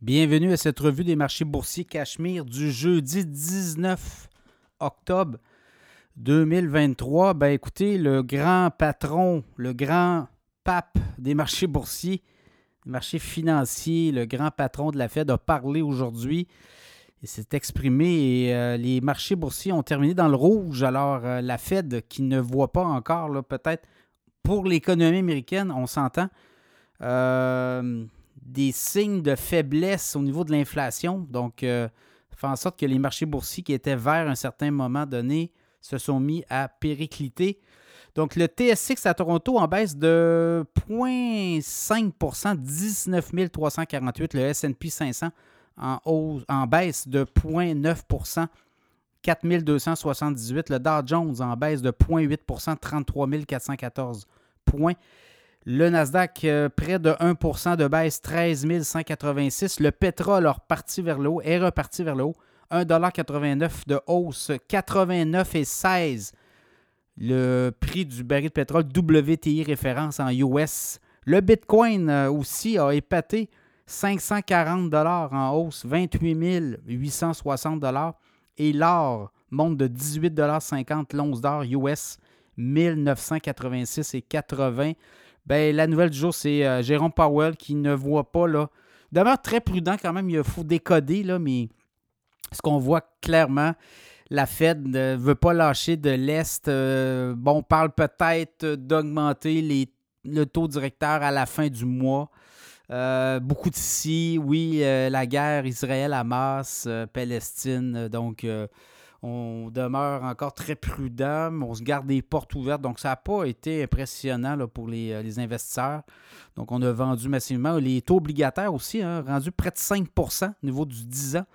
Bienvenue à cette revue des marchés boursiers Cachemire du jeudi 19 octobre 2023. Ben écoutez, le grand patron, le grand pape des marchés boursiers, des marchés financiers, le grand patron de la Fed a parlé aujourd'hui et s'est exprimé et euh, les marchés boursiers ont terminé dans le rouge. Alors euh, la Fed qui ne voit pas encore, peut-être pour l'économie américaine, on s'entend. Euh, des signes de faiblesse au niveau de l'inflation. Donc, euh, fait en sorte que les marchés boursiers qui étaient verts un certain moment donné se sont mis à péricliter. Donc, le TSX à Toronto en baisse de 0,5% 19 348. Le SP 500 en, hausse, en baisse de 0,9% 4 278. Le Dow Jones en baisse de 0,8% 33 414 points. Le Nasdaq, euh, près de 1% de baisse, 13 186. Le pétrole a reparti vers le haut, est reparti vers le haut. 1,89 de hausse, 89,16 le prix du baril de pétrole WTI référence en US. Le Bitcoin euh, aussi a épaté 540 en hausse, 28 860 Et l'or monte de 18,50 l'once d'or US, 1986 et 80 ben, la nouvelle du jour, c'est euh, Jérôme Powell qui ne voit pas, là. D'abord, très prudent quand même, il faut décoder, là, mais ce qu'on voit clairement, la Fed ne veut pas lâcher de l'Est. Euh, bon, on parle peut-être d'augmenter le taux directeur à la fin du mois. Euh, beaucoup de si, oui, la guerre Israël-Hamas, Palestine, donc on demeure encore très prudent, on se garde des portes ouvertes. Donc, ça n'a pas été impressionnant pour euh, les, investisseurs. Donc, on a vendu massivement. Les taux obligataires aussi, hein, rendus près de 5% au niveau du 10 ans.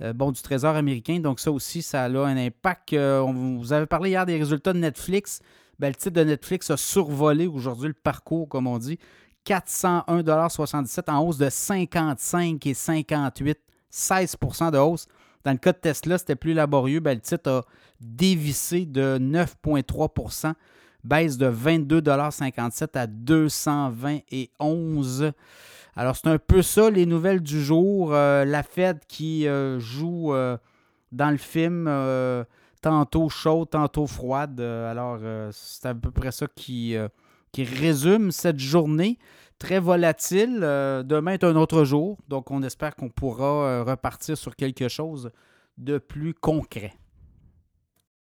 Euh, bon, du Trésor américain. Donc, ça aussi, ça a un impact. Euh, vous avez parlé hier des résultats de Netflix. Ben, le titre de Netflix a survolé aujourd'hui le parcours, comme on dit. 401,77 en hausse de 55 et 58, 16% de hausse. Dans le cas de Tesla, c'était plus laborieux. Ben, le titre a dévissé de 9,3% baisse de 22,57 à 221. Alors, c'est un peu ça, les nouvelles du jour. Euh, la Fed qui euh, joue euh, dans le film tantôt chaude, tantôt froide. alors, c'est à peu près ça qui, qui résume cette journée très volatile. Euh, demain est un autre jour, donc on espère qu'on pourra euh, repartir sur quelque chose de plus concret.